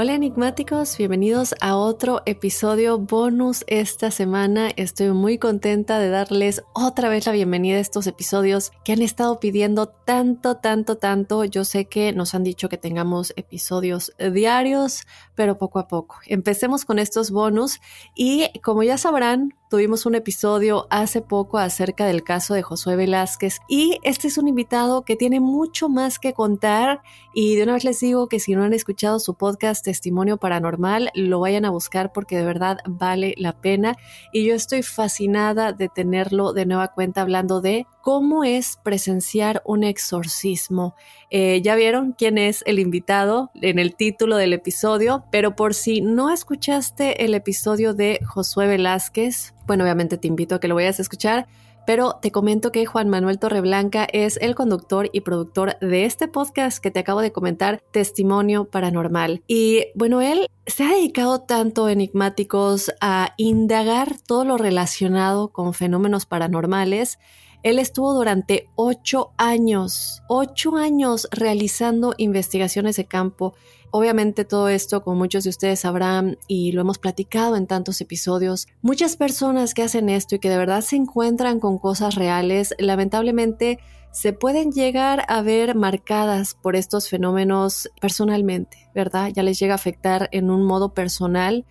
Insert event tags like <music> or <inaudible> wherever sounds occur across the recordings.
Hola enigmáticos, bienvenidos a otro episodio bonus esta semana. Estoy muy contenta de darles otra vez la bienvenida a estos episodios que han estado pidiendo tanto, tanto, tanto. Yo sé que nos han dicho que tengamos episodios diarios, pero poco a poco. Empecemos con estos bonus y como ya sabrán, Tuvimos un episodio hace poco acerca del caso de Josué Velázquez y este es un invitado que tiene mucho más que contar y de una vez les digo que si no han escuchado su podcast Testimonio Paranormal, lo vayan a buscar porque de verdad vale la pena y yo estoy fascinada de tenerlo de nueva cuenta hablando de cómo es presenciar un exorcismo. Eh, ya vieron quién es el invitado en el título del episodio, pero por si no escuchaste el episodio de Josué Velázquez, bueno, obviamente te invito a que lo vayas a escuchar. Pero te comento que Juan Manuel Torreblanca es el conductor y productor de este podcast que te acabo de comentar, Testimonio Paranormal. Y bueno, él se ha dedicado tanto enigmáticos a indagar todo lo relacionado con fenómenos paranormales él estuvo durante ocho años, ocho años realizando investigaciones de campo. Obviamente todo esto, como muchos de ustedes sabrán y lo hemos platicado en tantos episodios, muchas personas que hacen esto y que de verdad se encuentran con cosas reales, lamentablemente se pueden llegar a ver marcadas por estos fenómenos personalmente, ¿verdad? Ya les llega a afectar en un modo personal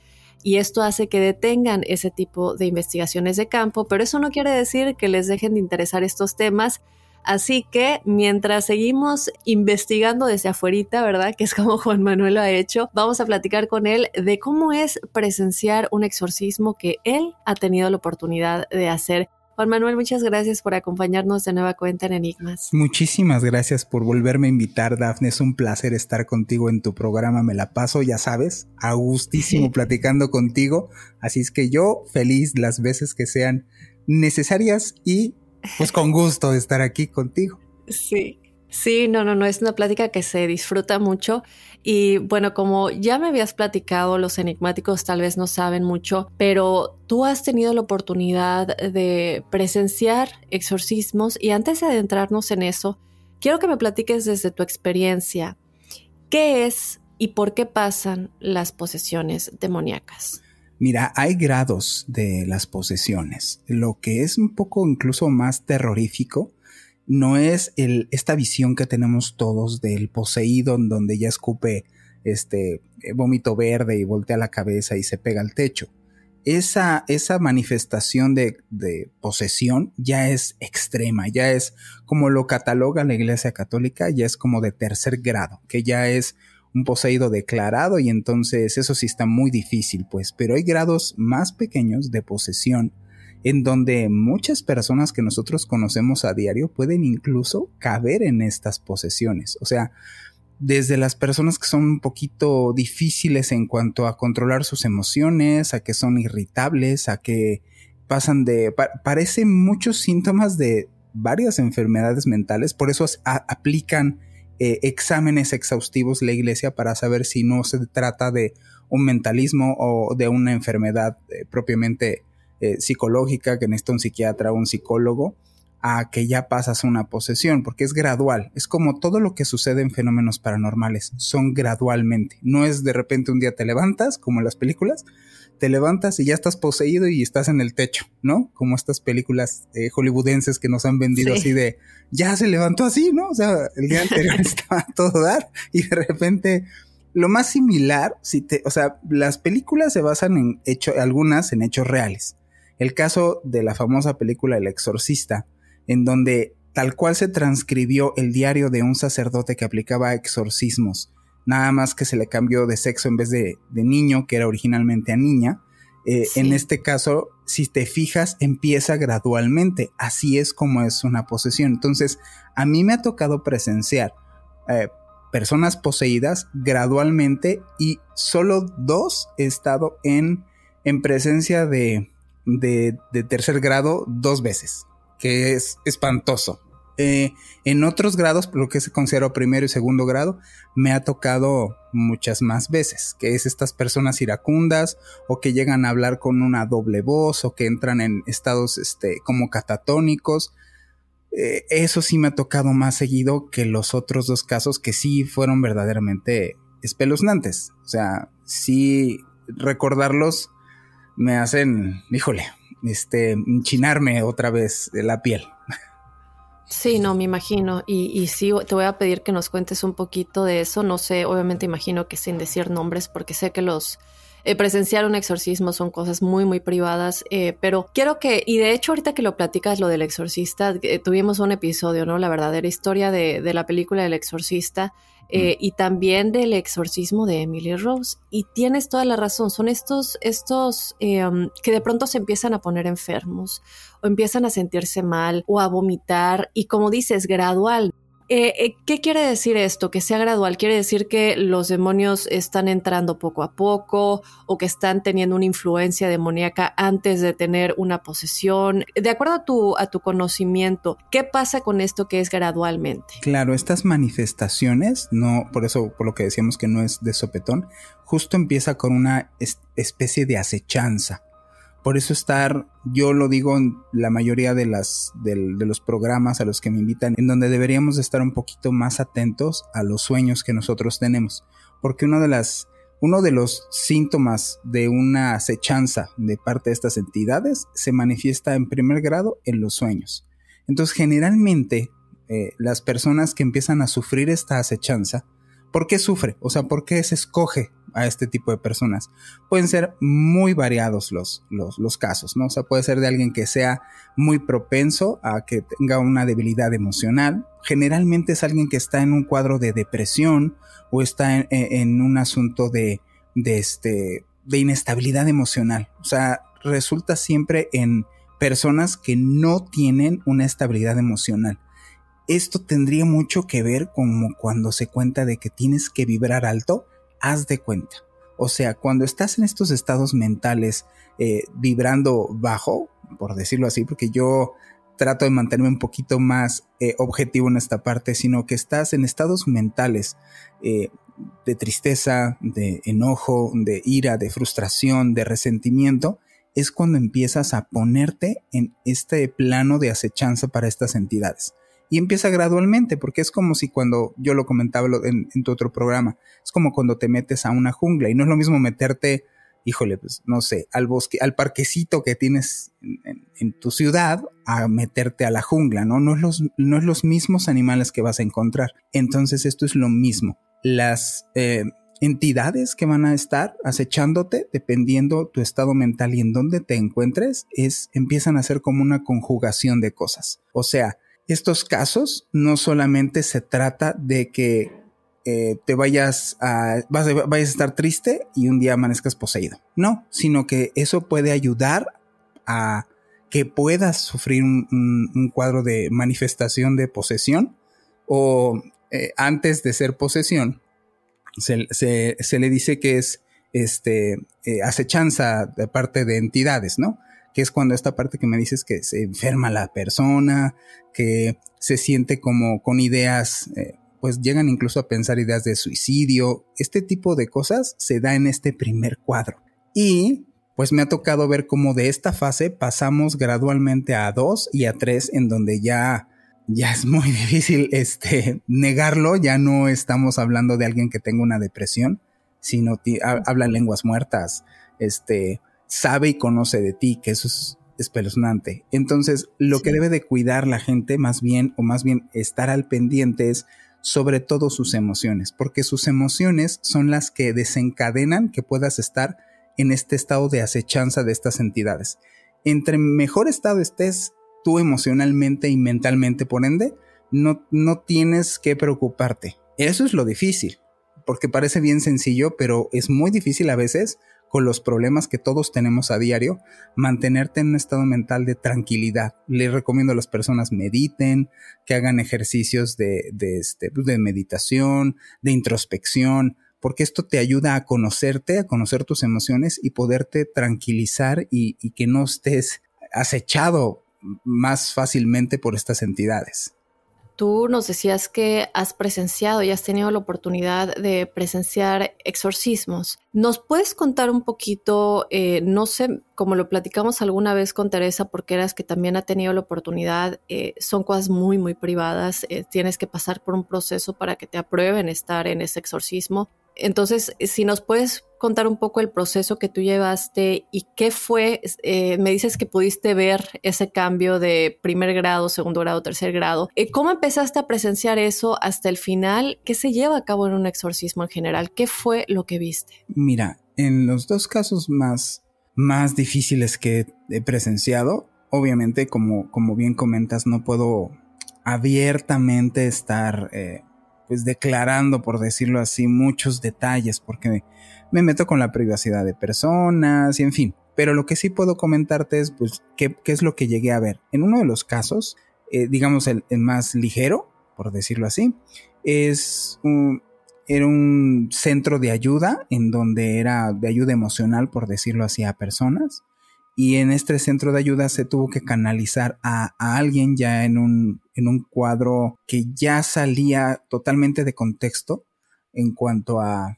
y esto hace que detengan ese tipo de investigaciones de campo, pero eso no quiere decir que les dejen de interesar estos temas. Así que mientras seguimos investigando desde afuera, ¿verdad? Que es como Juan Manuel lo ha hecho, vamos a platicar con él de cómo es presenciar un exorcismo que él ha tenido la oportunidad de hacer. Juan Manuel, muchas gracias por acompañarnos de nueva cuenta en Enigmas. Muchísimas gracias por volverme a invitar, Dafne. Es un placer estar contigo en tu programa. Me la paso, ya sabes, a gustísimo <laughs> platicando contigo. Así es que yo feliz las veces que sean necesarias y pues con gusto de estar aquí contigo. Sí. Sí, no, no, no, es una plática que se disfruta mucho y bueno, como ya me habías platicado, los enigmáticos tal vez no saben mucho, pero tú has tenido la oportunidad de presenciar exorcismos y antes de adentrarnos en eso, quiero que me platiques desde tu experiencia, ¿qué es y por qué pasan las posesiones demoníacas? Mira, hay grados de las posesiones. Lo que es un poco incluso más terrorífico no es esta visión que tenemos todos del poseído en donde ya escupe este vómito verde y voltea la cabeza y se pega al techo. Esa, esa manifestación de, de, posesión ya es extrema, ya es como lo cataloga la Iglesia Católica, ya es como de tercer grado, que ya es un poseído declarado y entonces eso sí está muy difícil, pues, pero hay grados más pequeños de posesión en donde muchas personas que nosotros conocemos a diario pueden incluso caber en estas posesiones. O sea, desde las personas que son un poquito difíciles en cuanto a controlar sus emociones, a que son irritables, a que pasan de... Pa parecen muchos síntomas de varias enfermedades mentales, por eso aplican eh, exámenes exhaustivos la iglesia para saber si no se trata de un mentalismo o de una enfermedad eh, propiamente eh, psicológica que necesita un psiquiatra o un psicólogo, a que ya pasas a una posesión, porque es gradual. Es como todo lo que sucede en fenómenos paranormales, son gradualmente. No es de repente un día te levantas, como en las películas, te levantas y ya estás poseído y estás en el techo, ¿no? Como estas películas eh, hollywoodenses que nos han vendido así de, ya se levantó así, ¿no? O sea, el día anterior <laughs> estaba todo dar y de repente lo más similar, si te, o sea, las películas se basan en hecho, algunas en hechos reales. El caso de la famosa película El Exorcista, en donde tal cual se transcribió el diario de un sacerdote que aplicaba exorcismos nada más que se le cambió de sexo en vez de, niño, que era originalmente a niña. Eh, en este caso, si te fijas, empieza gradualmente. Así es como es una posesión. Entonces, a mí me ha tocado presenciar eh, personas poseídas gradualmente y solo dos he estado en, en presencia de, de, tercer grado dos veces, que es espantoso. Eh, en otros grados, lo que se considera primero y segundo grado, me ha tocado muchas más veces, que es estas personas iracundas o que llegan a hablar con una doble voz o que entran en estados este, como catatónicos. Eh, eso sí me ha tocado más seguido que los otros dos casos que sí fueron verdaderamente espeluznantes. O sea, sí recordarlos me hacen, híjole, este, chinarme otra vez la piel. Sí, no, me imagino. Y, y sí, te voy a pedir que nos cuentes un poquito de eso. No sé, obviamente imagino que sin decir nombres, porque sé que los eh, presenciar un exorcismo son cosas muy, muy privadas, eh, pero quiero que, y de hecho ahorita que lo platicas lo del exorcista, eh, tuvimos un episodio, ¿no? La verdadera historia de, de la película del exorcista. Mm. y también del exorcismo de Emily Rose. Y tienes toda la razón, son estos, estos um, que de pronto se empiezan a poner enfermos o empiezan a sentirse mal o a vomitar y como dices, gradual. Eh, eh, ¿Qué quiere decir esto? Que sea gradual. ¿Quiere decir que los demonios están entrando poco a poco o que están teniendo una influencia demoníaca antes de tener una posesión? De acuerdo a tu, a tu conocimiento, ¿qué pasa con esto que es gradualmente? Claro, estas manifestaciones, no, por eso, por lo que decíamos que no es de sopetón, justo empieza con una especie de acechanza por eso estar, yo lo digo en la mayoría de, los programas a los que me invitan, en donde deberíamos estar un poquito más atentos a los sueños que nosotros tenemos. Porque uno de los síntomas de una acechanza de parte de estas entidades se manifiesta en primer grado en los sueños. Entonces, generalmente, eh, las personas que empiezan a sufrir esta acechanza, ¿por qué sufre? O sea, ¿por qué se escoge a este tipo de personas. Pueden ser muy variados los, los, casos, ¿no? O sea, puede ser de alguien que sea muy propenso a que tenga una debilidad emocional. Generalmente es alguien que está en un cuadro de depresión o está en, un asunto de, de, este, de inestabilidad emocional. O sea, resulta siempre en personas que no tienen una estabilidad emocional. Esto tendría mucho que ver como cuando se cuenta de que tienes que vibrar alto haz de cuenta. O sea, cuando estás en estos estados mentales eh, vibrando bajo, por decirlo así, porque yo trato de mantenerme un poquito más eh, objetivo en esta parte, sino que estás en estados mentales eh, de tristeza, de enojo, de ira, de frustración, de resentimiento, es cuando empiezas a ponerte en este plano de acechanza para estas entidades y empieza gradualmente, porque es como si cuando yo lo comentaba en, tu otro programa, es como cuando te metes a una jungla y no es lo mismo meterte, híjole, pues no sé, al bosque, al parquecito que tienes en, tu ciudad a meterte a la jungla, ¿no? No es, los, no es los mismos animales que vas a encontrar. Entonces esto es lo mismo. Las eh, entidades que van a estar acechándote, dependiendo tu estado mental y en dónde te encuentres, es, empiezan a ser como una conjugación de cosas. O sea, estos casos no solamente se trata de que eh, te vayas a, vayas a estar triste y un día amanezcas poseído. No, sino que eso puede ayudar a que puedas sufrir un, cuadro de manifestación de posesión o eh, antes de ser posesión, se, le dice que es este, eh, acechanza de parte de entidades, ¿no? Que es cuando esta parte que me dices que se enferma la persona, que se siente como con ideas, eh, pues llegan incluso a pensar ideas de suicidio. Este tipo de cosas se da en este primer cuadro. Y pues me ha tocado ver cómo de esta fase pasamos gradualmente a dos y a tres, en donde ya, ya es muy <laughs> difícil este, negarlo, ya no estamos hablando de alguien que tenga una depresión, sino habla lenguas muertas, este, sabe y conoce de ti, que eso es espeluznante. Entonces, lo que debe de cuidar la gente más bien, o más bien estar al pendiente es sobre todo sus emociones, porque sus emociones son las que desencadenan que puedas estar en este estado de acechanza de estas entidades. Entre mejor estado estés tú emocionalmente y mentalmente, por ende, no, no tienes que preocuparte. Eso es lo difícil, porque parece bien sencillo, pero es muy difícil a veces con los problemas que todos tenemos a diario, mantenerte en un estado mental de tranquilidad. Les recomiendo a las personas mediten, que hagan ejercicios de, este, de meditación, de introspección, porque esto te ayuda a conocerte, a conocer tus emociones y poderte tranquilizar y que no estés acechado más fácilmente por estas entidades. Tú nos decías que has presenciado y has tenido la oportunidad de presenciar exorcismos. ¿Nos puedes contar un poquito, eh, no sé, como lo platicamos alguna vez con Teresa, porque eras que también ha tenido la oportunidad, eh, son cosas muy, muy privadas, eh, tienes que pasar por un proceso para que te aprueben estar en ese exorcismo. Entonces, si nos puedes contar un poco el proceso que tú llevaste y qué fue, eh, me dices que pudiste ver ese cambio de primer grado, segundo grado, tercer grado. Eh, ¿Cómo empezaste a presenciar eso hasta el final? ¿Qué se lleva a cabo en un exorcismo en general? ¿Qué fue lo que viste? Mira, en los dos casos más, más difíciles que he presenciado, obviamente, como, como bien comentas, no puedo abiertamente estar eh, pues declarando, por decirlo así, muchos detalles, porque me meto con la privacidad de personas y en fin. Pero lo que sí puedo comentarte es, pues, qué, es lo que llegué a ver. En uno de los casos, eh, digamos el, más ligero, por decirlo así, es un, era un centro de ayuda en donde era de ayuda emocional, por decirlo así, a personas y en este centro de ayuda se tuvo que canalizar a, alguien ya en un, en un cuadro que ya salía totalmente de contexto en cuanto a,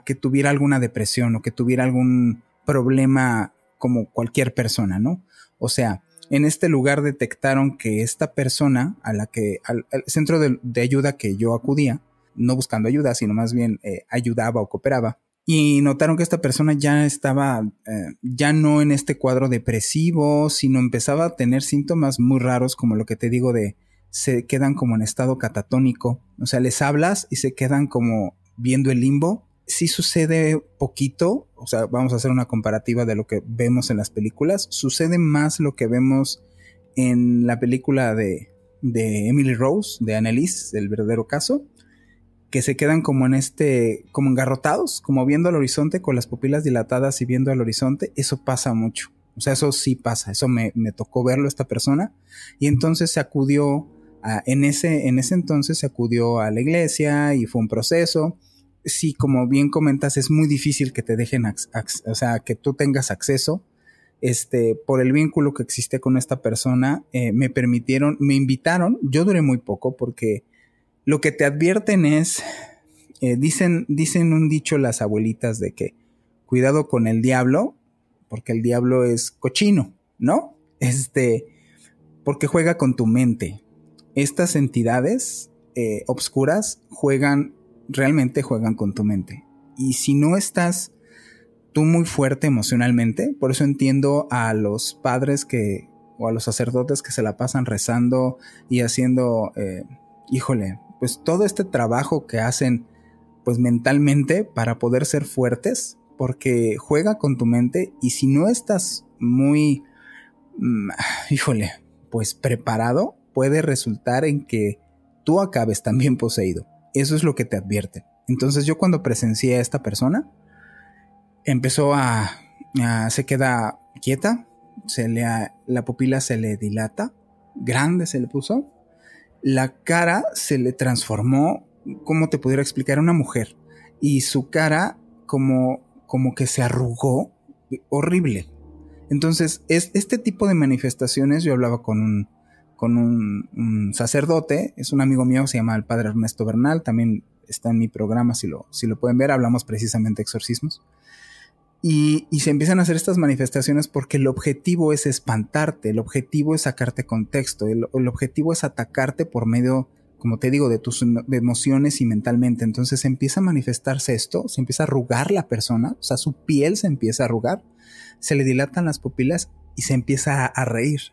que tuviera alguna depresión o que tuviera algún problema como cualquier persona, ¿no? O sea, en este lugar detectaron que esta persona a la que, al, centro de, ayuda que yo acudía, no buscando ayuda, sino más bien eh, ayudaba o cooperaba, y notaron que esta persona ya estaba eh, ya no en este cuadro depresivo, sino empezaba a tener síntomas muy raros como lo que te digo de se quedan como en estado catatónico, o sea, les hablas y se quedan como viendo el limbo. Sí sucede poquito, o sea, vamos a hacer una comparativa de lo que vemos en las películas, sucede más lo que vemos en la película de, de Emily Rose, de Annelise, el verdadero caso, que se quedan como en este, como engarrotados, como viendo al horizonte con las pupilas dilatadas y viendo al horizonte, eso pasa mucho. O sea, eso sí pasa, eso me, tocó verlo esta persona. Y entonces se acudió, a, en, ese, en ese entonces se acudió a la iglesia y fue un proceso. Sí, como bien comentas, es muy difícil que te dejen, o sea, que tú tengas acceso. Este, por el vínculo que existe con esta persona, eh, me permitieron, me invitaron, yo duré muy poco porque lo que te advierten es, eh, dicen, dicen un dicho las abuelitas de que cuidado con el diablo, porque el diablo es cochino, ¿no? Este, porque juega con tu mente. Estas entidades eh, obscuras juegan, realmente juegan con tu mente. Y si no estás tú muy fuerte emocionalmente, por eso entiendo a los padres que, o a los sacerdotes que se la pasan rezando y haciendo, eh, híjole, pues todo este trabajo que hacen pues mentalmente para poder ser fuertes, porque juega con tu mente y si no estás muy, mm, híjole, pues preparado, puede resultar en que tú acabes también poseído. Eso es lo que te advierte. Entonces yo cuando presencié a esta persona, empezó a, se queda quieta, se le, la pupila se le dilata, grande se le puso, la cara se le transformó, como te pudiera explicar, una mujer. Y su cara como, como que se arrugó, horrible. Entonces, es, este tipo de manifestaciones, yo hablaba con un, con un, sacerdote, es un amigo mío, se llama el padre Ernesto Bernal, también está en mi programa, si lo, si lo pueden ver, hablamos precisamente de exorcismos. Y, se empiezan a hacer estas manifestaciones porque el objetivo es espantarte, el objetivo es sacarte contexto, el, objetivo es atacarte por medio como te digo, de tus emociones y mentalmente. Entonces empieza a manifestarse esto, se empieza a arrugar la persona, o sea, su piel se empieza a arrugar, se le dilatan las pupilas y se empieza a, reír.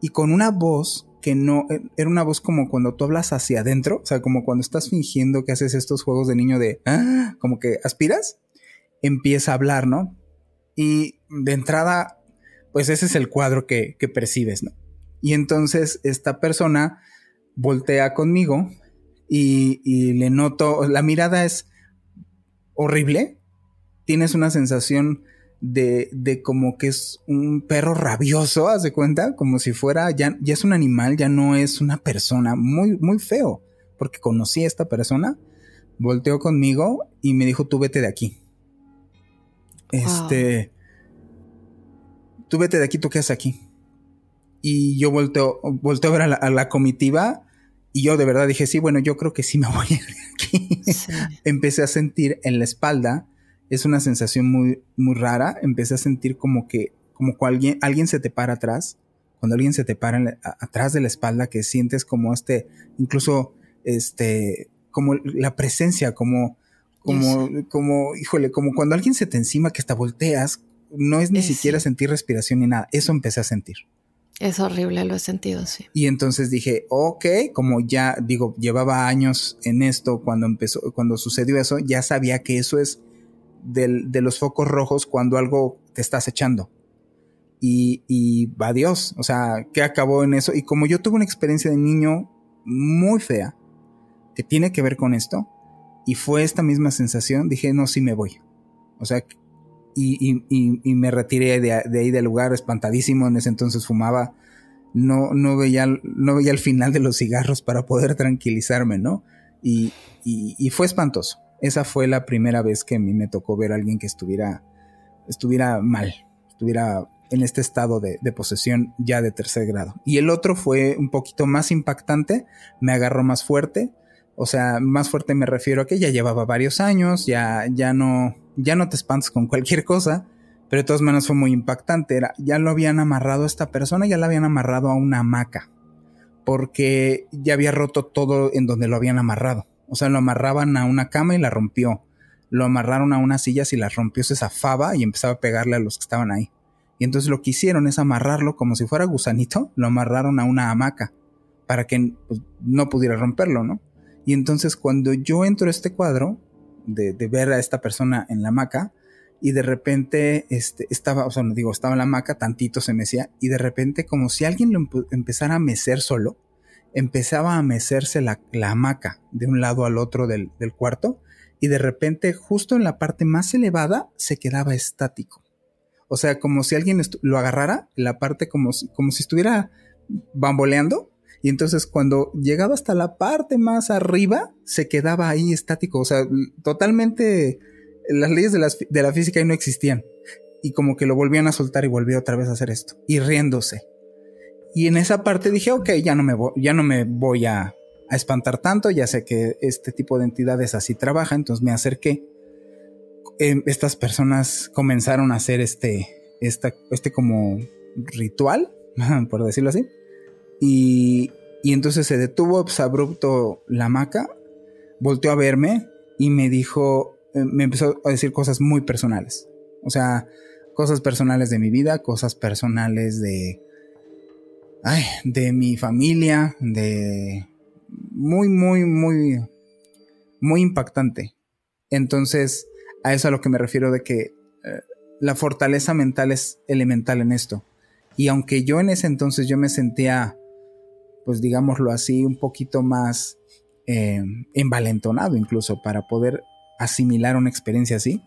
Y con una voz que no, eh, era una voz como cuando tú hablas hacia adentro, o sea, como cuando estás fingiendo que haces estos juegos de niño de, ah", como que aspiras, empieza a hablar, ¿no? Y de entrada, pues ese es el cuadro que, que percibes, ¿no? Y entonces esta persona voltea conmigo y, le noto, la mirada es horrible, tienes una sensación de, de, como que es un perro rabioso, haz de cuenta, como si fuera, ya, ya es un animal, ya no es una persona, muy, muy feo, porque conocí a esta persona, volteó conmigo y me dijo, tú vete de aquí. Este, tú vete de aquí, tú qué haces aquí. Y yo volteo, volteo a ver a la, comitiva y yo de verdad dije, sí, bueno, yo creo que sí me voy a ir de aquí. <laughs> Empecé a sentir en la espalda, es una sensación muy, muy rara. Empecé a sentir como que, como que alguien, alguien se te para atrás. Cuando alguien se te para atrás de la espalda, que sientes como este, incluso este, como la presencia, como, como, como, híjole, como cuando alguien se te encima que hasta volteas, no es ni siquiera sentir respiración ni nada. Eso empecé a sentir. Es horrible, lo he sentido, sí. Y entonces dije, ok, como ya digo, llevaba años en esto cuando empezó, cuando sucedió eso, ya sabía que eso es del, de los focos rojos cuando algo te estás echando. Y, y va Dios, o sea, ¿qué acabó en eso? Y como yo tuve una experiencia de niño muy fea, que tiene que ver con esto, y fue esta misma sensación, dije, no, sí me voy. O sea, y, me retiré de, ahí del lugar espantadísimo. En ese entonces fumaba. No, no, veía, no veía el final de los cigarros para poder tranquilizarme, ¿no? Y, fue espantoso. Esa fue la primera vez que a mí me tocó ver a alguien que estuviera, estuviera mal, estuviera en este estado de, posesión ya de tercer grado. Y el otro fue un poquito más impactante, me agarró más fuerte, o sea, más fuerte me refiero a que ya llevaba varios años, ya, ya no, ya no te espantas con cualquier cosa, pero de todas maneras fue muy impactante. Era, ya lo habían amarrado a esta persona, ya la habían amarrado a una hamaca, porque ya había roto todo en donde lo habían amarrado. O sea, lo amarraban a una cama y la rompió. Lo amarraron a unas sillas y la rompió, se zafaba y empezaba a pegarle a los que estaban ahí. Y entonces lo que hicieron es amarrarlo como si fuera gusanito, lo amarraron a una hamaca para que pues, no pudiera romperlo, ¿no? Y entonces cuando yo entro a este cuadro, de, ver a esta persona en la hamaca, y de repente este, estaba, o sea, no digo, estaba en la hamaca, tantito se mecía, y de repente como si alguien lo empezara a mecer solo, empezaba a mecerse la, hamaca de un lado al otro del, cuarto, y de repente justo en la parte más elevada se quedaba estático. O sea, como si alguien lo agarrara, la parte como como si estuviera bamboleando, y entonces cuando llegaba hasta la parte más arriba, se quedaba ahí estático. O sea, totalmente las leyes de, la física ahí no existían. Y como que lo volvían a soltar y volvió otra vez a hacer esto. Y riéndose. Y en esa parte dije, ok, ya no me, voy, ya no me voy a, espantar tanto, ya sé que este tipo de entidades así trabaja, entonces me acerqué. Em, estas personas comenzaron a hacer este, este como ritual, <laughs> por decirlo así. Y, entonces se detuvo pues, abrupto la hamaca, volteó a verme y me dijo, eh, me empezó a decir cosas muy personales. O sea, cosas personales de mi vida, cosas personales de, ay, de mi familia, de muy, muy, muy, muy impactante. Entonces, a eso a lo que me refiero de que eh, la fortaleza mental es elemental en esto. Y aunque yo en ese entonces yo me sentía pues digámoslo así, un poquito más eh, envalentonado incluso para poder asimilar una experiencia así,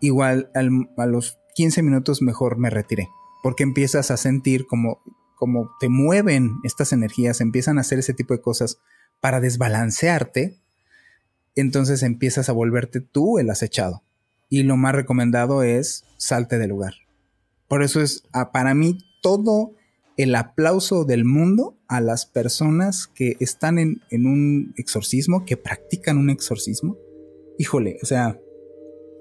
igual a los 15 minutos mejor me retiré, porque empiezas a sentir como, como te mueven estas energías, empiezan a hacer ese tipo de cosas para desbalancearte, entonces empiezas a volverte tú el acechado. Y lo más recomendado es salte del lugar. Por eso es, para mí, todo el aplauso del mundo a las personas que están en, un exorcismo, que practican un exorcismo. Híjole, o sea,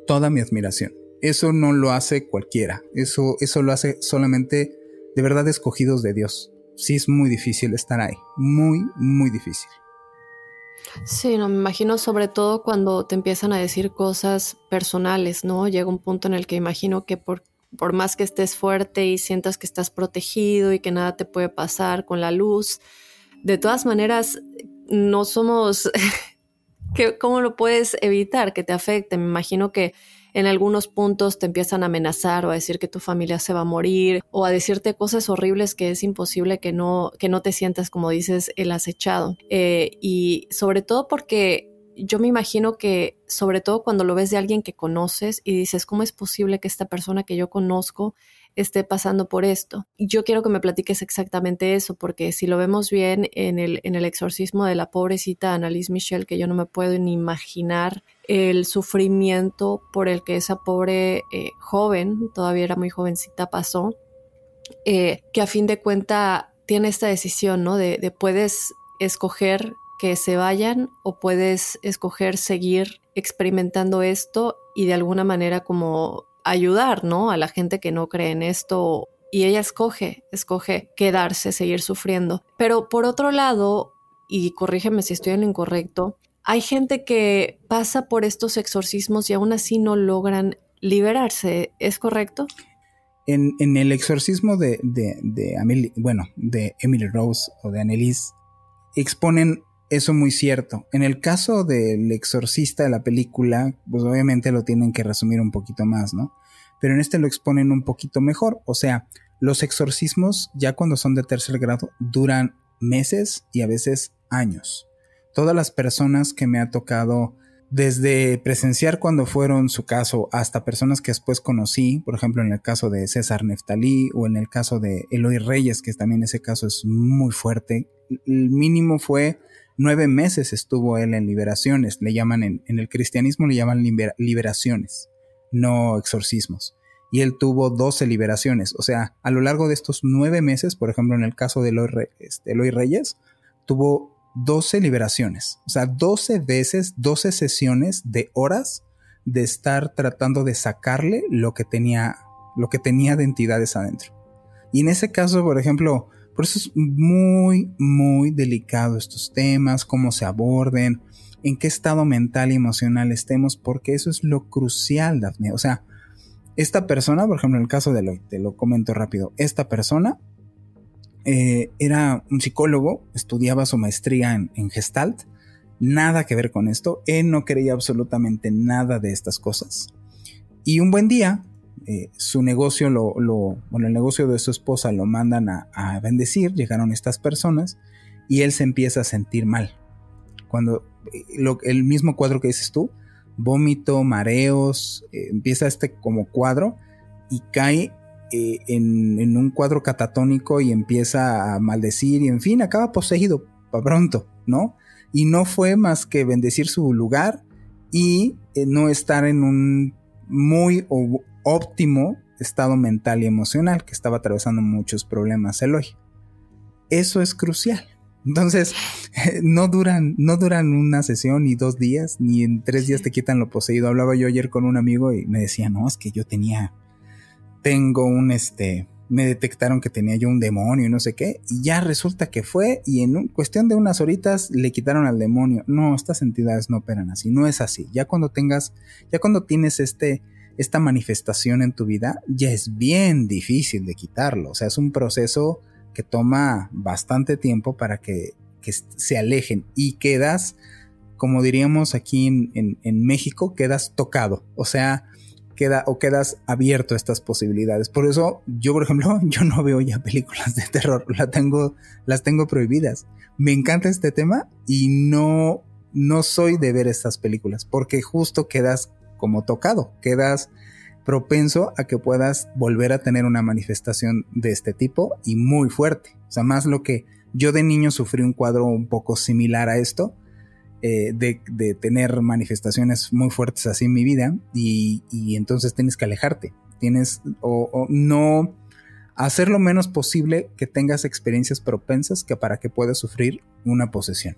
toda mi admiración. Eso no lo hace cualquiera. Eso, eso lo hace solamente de verdad escogidos de Dios. Sí es muy difícil estar ahí. Muy, muy difícil. Sí, no, me imagino sobre todo cuando te empiezan a decir cosas personales, ¿no? Llega un punto en el que imagino que por, por más que estés fuerte y sientas que estás protegido y que nada te puede pasar con la luz, de todas maneras no somos... <laughs> ¿Cómo lo puedes evitar que te afecte? Me imagino que en algunos puntos te empiezan a amenazar o a decir que tu familia se va a morir o a decirte cosas horribles que es imposible que no, que no te sientas, como dices, el acechado. Eh, y sobre todo porque yo me imagino que, sobre todo cuando lo ves de alguien que conoces y dices, ¿cómo es posible que esta persona que yo conozco esté pasando por esto. Yo quiero que me platiques exactamente eso, porque si lo vemos bien en el, en el exorcismo de la pobrecita Annalise Michel, que yo no me puedo ni imaginar el sufrimiento por el que esa pobre eh, joven, todavía era muy jovencita, pasó, eh, que a fin de cuenta tiene esta decisión, ¿no? De, de puedes escoger que se vayan o puedes escoger seguir experimentando esto y de alguna manera como ayudar, ¿no? A la gente que no cree en esto y ella escoge, escoge quedarse, seguir sufriendo. Pero por otro lado, y corrígeme si estoy en lo incorrecto, hay gente que pasa por estos exorcismos y aún así no logran liberarse, ¿es correcto? En, el exorcismo de, de, bueno, de Emily Rose o de Annelise, exponen eso muy cierto. En el caso del exorcista de la película, pues obviamente lo tienen que resumir un poquito más, ¿no? Pero en este lo exponen un poquito mejor. O sea, los exorcismos, ya cuando son de tercer grado, duran meses y a veces años. Todas las personas que me ha tocado desde presenciar cuando fueron su caso hasta personas que después conocí, por ejemplo en el caso de César Neftalí o en el caso de Eloy Reyes, que también ese caso es muy fuerte, el mínimo fue Nueve meses estuvo él en liberaciones, le llaman en, el cristianismo le llaman liberaciones, no exorcismos. Y él tuvo doce liberaciones, o sea, a lo largo de estos nueve meses, por ejemplo en el caso de Eloy, este, Reyes, tuvo doce liberaciones, o sea, doce veces, doce sesiones de horas de estar tratando de sacarle lo que tenía, lo que tenía de entidades adentro. Y en ese caso, por ejemplo, por eso es muy, muy delicado estos temas, cómo se aborden, en qué estado mental y emocional estemos, porque eso es lo crucial, Daphne. O sea, esta persona, por ejemplo, en el caso de Eloy, te lo comento rápido, esta persona eh, era un psicólogo, estudiaba su maestría en, en Gestalt, nada que ver con esto, él no creía absolutamente nada de estas cosas. Y un buen día, eh, su negocio, lo, bueno, el negocio de su esposa lo mandan a, bendecir, llegaron estas personas y él se empieza a sentir mal. Cuando eh, el mismo cuadro que dices tú, vómito, mareos, eh, empieza este como cuadro y cae en, en, un cuadro catatónico y empieza a maldecir y en fin, acaba poseído para pronto, ¿no? Y no fue más que bendecir su lugar y no estar en un muy óptimo estado mental y emocional, que estaba atravesando muchos problemas Eloy. Eso es crucial. Entonces, <laughs> no duran, no duran una sesión ni dos días, ni en tres días te quitan lo poseído. Hablaba yo ayer con un amigo y me decía, no, es que yo tenía, tengo un, este, me detectaron que tenía yo un demonio y no sé qué, y ya resulta que fue, y en cuestión de unas horitas le quitaron al demonio. No, estas entidades no operan así, no es así. Ya cuando tengas, ya cuando tienes este, esta manifestación en tu vida, ya es bien difícil de quitarlo. O sea, es un proceso que toma bastante tiempo para que, se alejen y quedas, como diríamos aquí en, en, México, quedas tocado. O sea, queda o quedas abierto a estas posibilidades. Por eso yo, por ejemplo, <laughs> yo no veo ya películas de terror, la tengo, las tengo prohibidas. Me encanta este tema y no, no soy de ver estas películas porque justo quedas como tocado, quedas propenso a que puedas volver a tener una manifestación de este tipo y muy fuerte. O sea, más lo que yo de niño sufrí un cuadro un poco similar a esto, eh, de, tener manifestaciones muy fuertes así en mi vida y, entonces tienes que alejarte, tienes o, no hacer lo menos posible que tengas experiencias propensas que para que puedas sufrir una posesión.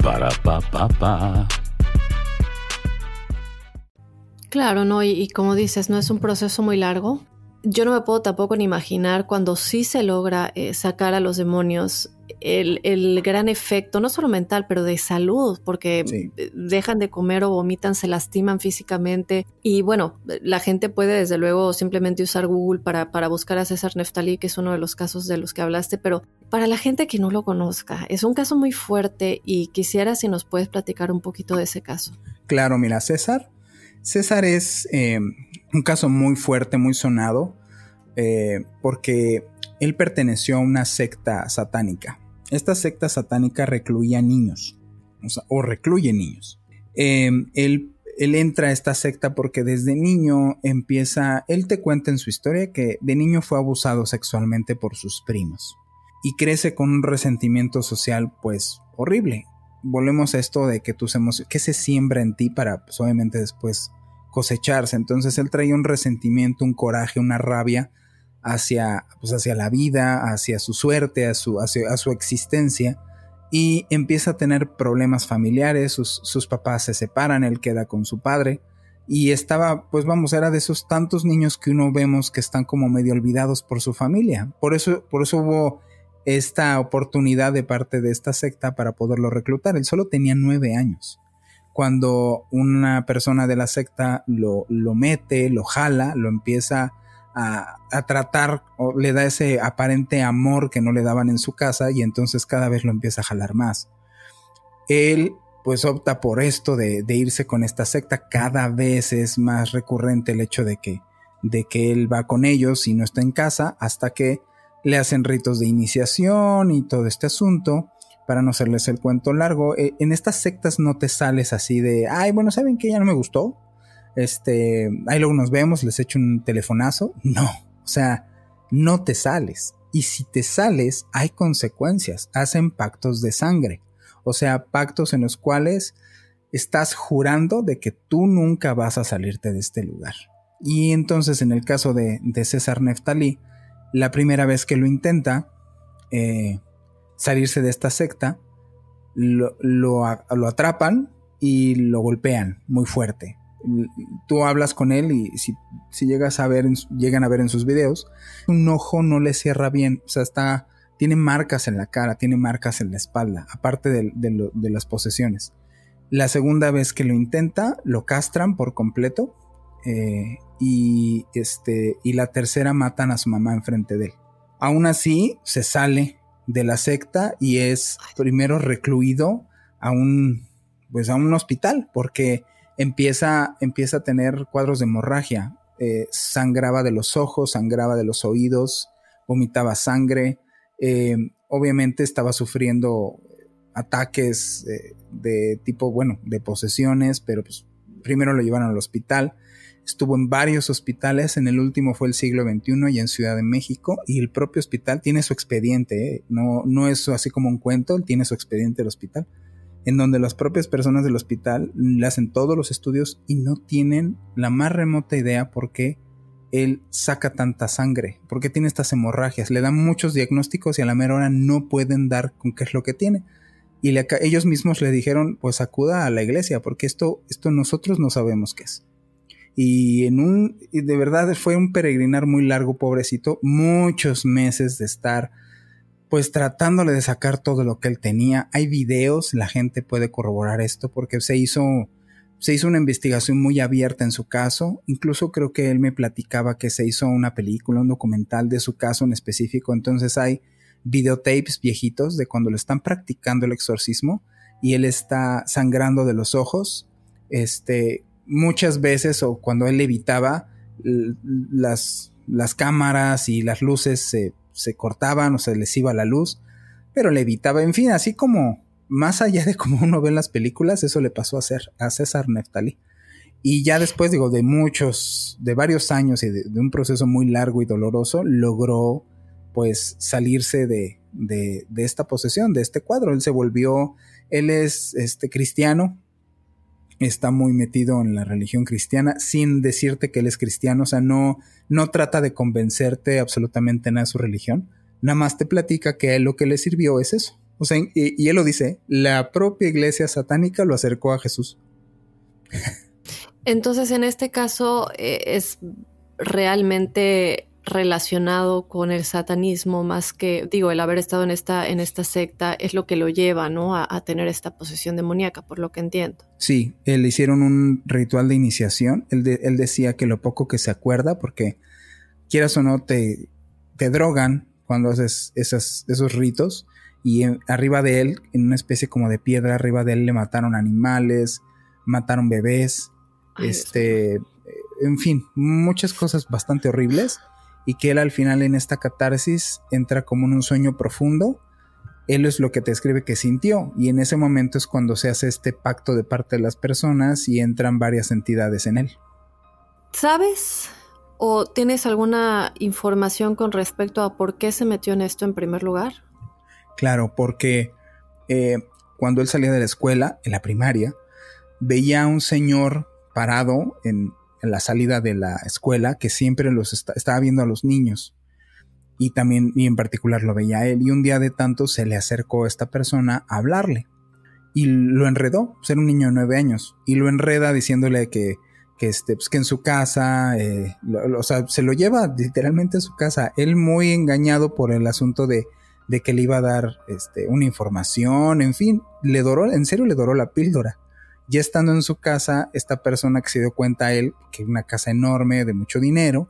Para, pa, pa, pa. Claro, ¿no? Y, y como dices, no es un proceso muy largo. Yo no me puedo tampoco ni imaginar cuando sí se logra eh, sacar a los demonios el, el, gran efecto, no solo mental, pero de salud, porque Sí. dejan de comer o vomitan, se lastiman físicamente. Y bueno, la gente puede desde luego simplemente usar Google para, para buscar a César Neftalí, que es uno de los casos de los que hablaste, pero para la gente que no lo conozca, es un caso muy fuerte y quisiera si nos puedes platicar un poquito de ese caso. Claro, mira, César. César es eh, un caso muy fuerte, muy sonado, eh, porque él perteneció a una secta satánica. Esta secta satánica recluía niños, o, recluye niños. Eh, él, él entra a esta secta porque desde niño empieza, él te cuenta en su historia que de niño fue abusado sexualmente por sus primos y crece con un resentimiento social pues horrible volvemos a esto de que tus emociones, que se siembra en ti para pues, obviamente después cosecharse. Entonces él traía un resentimiento, un coraje, una rabia hacia, pues, hacia la vida, hacia su suerte, a su, hacia, su existencia. Y empieza a tener problemas familiares, sus, sus papás se separan, él queda con su padre. Y estaba, pues vamos, era de esos tantos niños que uno vemos que están como medio olvidados por su familia. Por eso, por eso hubo esta oportunidad de parte de esta secta para poderlo reclutar. Él solo tenía nueve años. Cuando una persona de la secta lo, lo mete, lo jala, lo empieza a, a, tratar, o le da ese aparente amor que no le daban en su casa y entonces cada vez lo empieza a jalar más. Él pues opta por esto de, de irse con esta secta. Cada vez es más recurrente el hecho de que, de que él va con ellos y no está en casa hasta que le hacen ritos de iniciación y todo este asunto. Para no hacerles el cuento largo, eh, en estas sectas no te sales así de, ay, bueno, ¿saben que ya no me gustó? Este, ahí luego nos vemos, les echo un telefonazo. No, o sea, no te sales. Y si te sales, hay consecuencias. Hacen pactos de sangre. O sea, pactos en los cuales estás jurando de que tú nunca vas a salirte de este lugar. Y entonces, en el caso de, de César Neftalí, la primera vez que lo intenta eh, salirse de esta secta, lo, lo, lo, atrapan y lo golpean muy fuerte. Tú hablas con él y si, si llegas a ver, llegan a ver en sus videos, un ojo no le cierra bien, o sea, está, tiene marcas en la cara, tiene marcas en la espalda, aparte de, de, las posesiones. La segunda vez que lo intenta, lo castran por completo. Eh, y, este, y la tercera matan a su mamá enfrente de él. Aún así, se sale de la secta y es primero recluido a un, pues a un hospital porque empieza, empieza a tener cuadros de hemorragia. Eh, sangraba de los ojos, sangraba de los oídos, vomitaba sangre. Eh, obviamente estaba sufriendo ataques eh, de tipo, bueno, de posesiones, pero pues primero lo llevaron al hospital estuvo en varios hospitales, en el último fue el siglo XXI y en Ciudad de México, y el propio hospital tiene su expediente, ¿eh? no, no es así como un cuento, tiene su expediente el hospital, en donde las propias personas del hospital le hacen todos los estudios y no tienen la más remota idea por qué él saca tanta sangre, por qué tiene estas hemorragias, le dan muchos diagnósticos y a la mera hora no pueden dar con qué es lo que tiene. Y ellos mismos le dijeron, pues acuda a la iglesia, porque esto, esto nosotros no sabemos qué es y en un y de verdad fue un peregrinar muy largo pobrecito muchos meses de estar pues tratándole de sacar todo lo que él tenía. Hay videos, la gente puede corroborar esto porque se hizo, se hizo una investigación muy abierta en su caso. Incluso creo que él me platicaba que se hizo una película, un documental de su caso en específico. Entonces hay videotapes viejitos de cuando le están practicando el exorcismo y él está sangrando de los ojos. Este, muchas veces o cuando él evitaba las, las cámaras y las luces se se cortaban o se les iba la luz, pero le evitaba, en fin, así como más allá de como uno ve en las películas, eso le pasó a, hacer, a César Neftali. Y ya después, digo, de muchos, de varios años y de, un proceso muy largo y doloroso, logró pues salirse de, de, de, esta posesión, de este cuadro. Él se volvió, él es este cristiano, está muy metido en la religión cristiana sin decirte que él es cristiano, o sea, no, no trata de convencerte absolutamente nada de su religión, nada más te platica que lo que le sirvió es eso. O sea, y, él lo dice, la propia iglesia satánica lo acercó a Jesús. Entonces, en este caso, eh, es realmente relacionado con el satanismo más que, digo, el haber estado en esta, en esta secta es lo que lo lleva, ¿no? A, tener esta posesión demoníaca, por lo que entiendo. Sí, le hicieron un ritual de iniciación. Él, él, decía que lo poco que se acuerda, porque quieras o no, te, te drogan cuando haces esas, esos ritos. Y arriba de él, en una especie como de piedra, arriba de él le mataron animales, mataron bebés, este, en fin, muchas cosas bastante horribles y que él al final en esta catarsis entra como en un sueño profundo. Él es lo que te escribe que sintió y en ese momento es cuando se hace este pacto de parte de las personas y entran varias entidades en él. ¿Sabes o tienes alguna información con respecto a por qué se metió en esto en primer lugar? Claro, porque eh, cuando él salía de la escuela, en la primaria, veía a un señor parado en, en la salida de la escuela que siempre los estaba viendo a los niños. Y también y en particular lo veía a él. Y un día de tanto se le acercó a esta persona a hablarle. Y lo enredó, ser un niño de nueve años. Y lo enreda diciéndole que que, este, pues que en su casa, eh, o sea, se lo lleva literalmente a su casa, él muy engañado por el asunto de, de que le iba a dar este, una información, en fin, le doró, en serio le doró la píldora. Ya estando en su casa, esta persona que se dio cuenta a él, que una casa enorme de mucho dinero,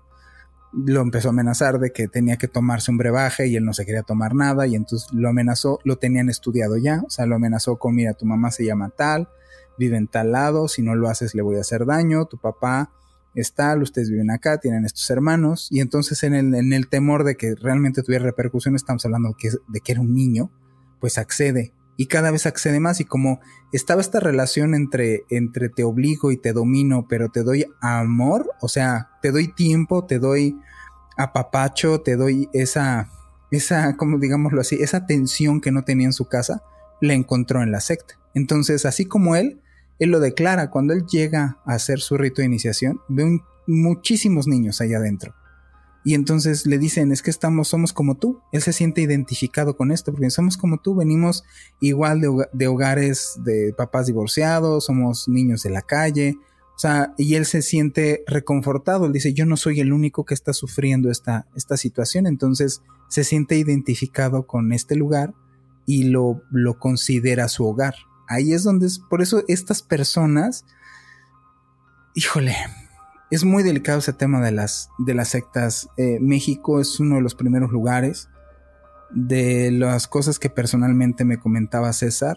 lo empezó a amenazar de que tenía que tomarse un brebaje y él no se quería tomar nada y entonces lo amenazó, lo tenían estudiado ya, o sea, lo amenazó con, mira, tu mamá se llama tal, vive en tal lado, si no lo haces le voy a hacer daño, tu papá es tal, ustedes viven acá, tienen estos hermanos y entonces en el, en el temor de que realmente tuviera repercusiones, estamos hablando que, de que era un niño, pues accede y cada vez accede más y como estaba esta relación entre, entre te obligo y te domino, pero te doy amor, o sea, te doy tiempo, te doy apapacho, te doy esa, esa, como digámoslo así, esa atención que no tenía en su casa, la encontró en la secta. Entonces, así como él, él lo declara, cuando él llega a hacer su rito de iniciación, ve muchísimos niños allá adentro. Y entonces le dicen, es que estamos, somos como tú. Él se siente identificado con esto, porque somos como tú, venimos igual de, hogares de papás divorciados, somos niños de la calle. O sea, y él se siente reconfortado. Él dice, yo no soy el único que está sufriendo esta, esta situación. Entonces se siente identificado con este lugar y lo, lo considera su hogar. Ahí es donde es, por eso estas personas, híjole, es muy delicado ese tema de las, de las sectas. Eh, México es uno de los primeros lugares. De las cosas que personalmente me comentaba César,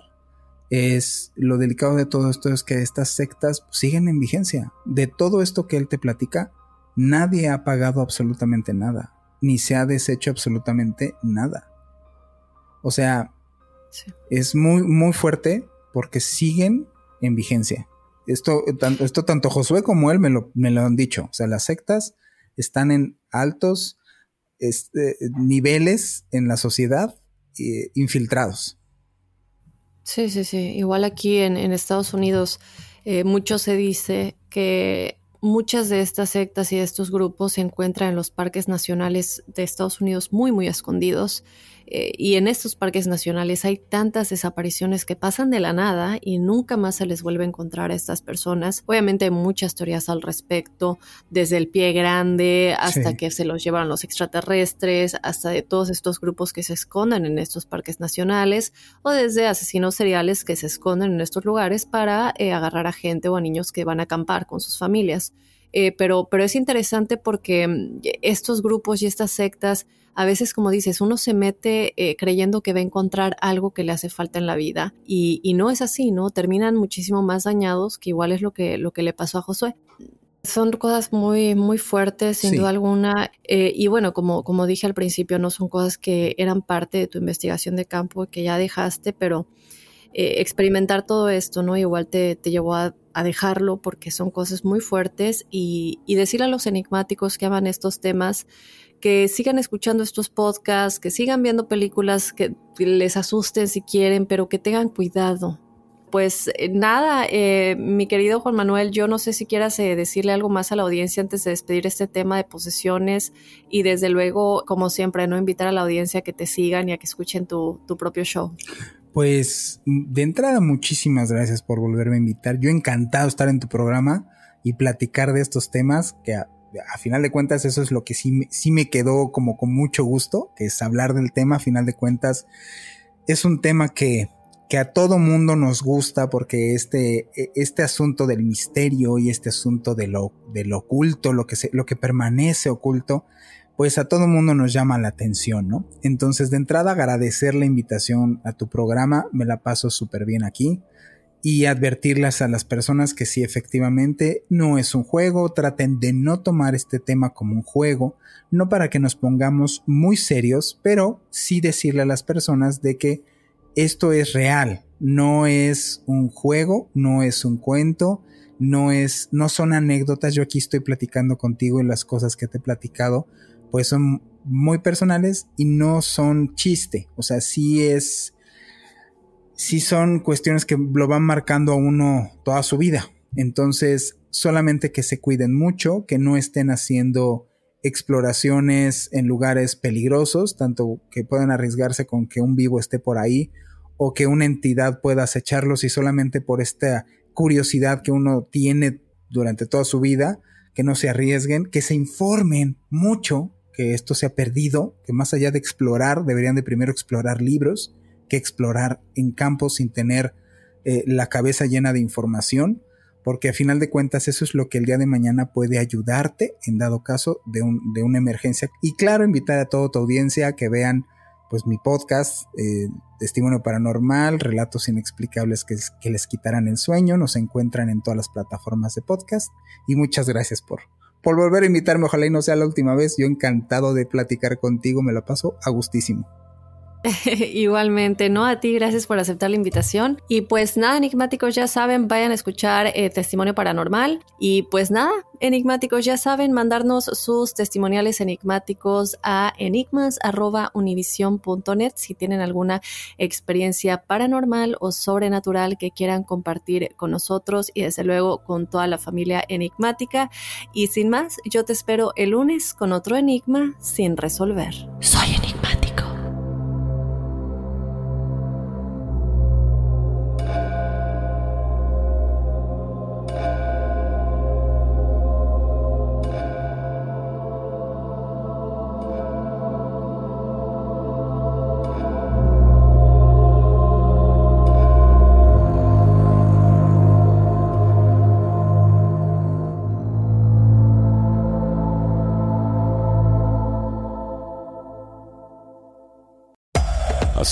es lo delicado de todo esto es que estas sectas siguen en vigencia. De todo esto que él te platica, nadie ha pagado absolutamente nada, ni se ha deshecho absolutamente nada. O sea, es muy, muy fuerte porque siguen en vigencia. Esto, esto tanto Josué como él me lo, me lo han dicho. O sea, las sectas están en altos este, niveles en la sociedad eh, infiltrados. Sí, sí, sí. Igual aquí en, Estados Unidos, eh, mucho se dice que muchas de estas sectas y de estos grupos se encuentran en los parques nacionales de Estados Unidos muy, muy escondidos Eh, y en estos parques nacionales hay tantas desapariciones que pasan de la nada y nunca más se les vuelve a encontrar a estas personas. Obviamente hay muchas teorías al respecto, desde el pie grande hasta que se los llevan los extraterrestres, hasta de todos estos grupos que se esconden en estos parques nacionales, o desde asesinos seriales que se esconden en estos lugares para eh, agarrar a gente o a niños que van a acampar con sus familias. Eh, pero, pero es interesante porque mm, estos grupos y estas sectas, a veces, como dices, uno se mete eh, creyendo que va a encontrar algo que le hace falta en la vida y, y, no es así, ¿no? Terminan muchísimo más dañados, que igual es lo que, lo que le pasó a Josué. Son cosas muy, muy fuertes, sin duda alguna. Eh, y bueno, como, como dije al principio, no son cosas que eran parte de tu investigación de campo que ya dejaste, pero eh, experimentar todo esto, ¿no? Igual te, te llevó a, dejarlo porque son cosas muy fuertes y, y decirle a los enigmáticos que aman estos temas que sigan escuchando estos podcasts, que sigan viendo películas que les asusten si quieren, pero que tengan cuidado. Pues eh, nada, eh, mi querido Juan Manuel, yo no sé si quieras eh, decirle algo más a la audiencia antes de despedir este tema de posesiones y desde luego, como siempre, no invitar a la audiencia a que te sigan y a que escuchen tu, tu propio show. Pues de entrada, muchísimas gracias por volverme a invitar. Yo encantado estar en tu programa y platicar de estos temas que a, final de cuentas eso es lo que sí, sí me quedó como con mucho gusto, que es hablar del tema. A final de cuentas es un tema que, que a todo mundo nos gusta porque este, este asunto del misterio y este asunto de lo, de lo oculto, lo que, se, lo que permanece oculto, pues a todo mundo nos llama la atención, ¿no? Entonces, de entrada, agradecer la invitación a tu programa, me la paso súper bien aquí y advertirlas a las personas que sí, efectivamente, no es un juego, traten de no tomar este tema como un juego, no para que nos pongamos muy serios, pero sí decirle a las personas de que esto es real, no es un juego, no es un cuento, no es, no son anécdotas, yo aquí estoy platicando contigo y las cosas que te he platicado, pues son muy personales y no son chiste. O sea, sí es. Sí son cuestiones que lo van marcando a uno toda su vida. Entonces, solamente que se cuiden mucho, que no estén haciendo exploraciones en lugares peligrosos, tanto que puedan arriesgarse con que un vivo esté por ahí o que una entidad pueda acecharlos y solamente por esta curiosidad que uno tiene durante toda su vida, que no se arriesguen, que se informen mucho que esto se ha perdido, que más allá de explorar, deberían de primero explorar libros, que explorar en campos sin tener eh, la cabeza llena de información, porque a final de cuentas eso es lo que el día de mañana puede ayudarte en dado caso de, un, de una emergencia. Y claro, invitar a toda tu audiencia a que vean pues mi podcast, eh, Testimonio Paranormal, Relatos Inexplicables que, que les quitarán el sueño, nos encuentran en todas las plataformas de podcast y muchas gracias por, por volver a invitarme. Ojalá y no sea la última vez. Yo encantado de platicar contigo, me lo paso a gustísimo. <laughs> Igualmente, ¿no? A ti, gracias por aceptar la invitación. Y pues nada, enigmáticos, ya saben, vayan a escuchar eh, Testimonio Paranormal. Y pues nada, enigmáticos, ya saben, mandarnos sus testimoniales enigmáticos a enigmas.univision.net si tienen alguna experiencia paranormal o sobrenatural que quieran compartir con nosotros y desde luego con toda la familia enigmática. Y sin más, yo te espero el lunes con otro enigma sin resolver. Soy enigmático.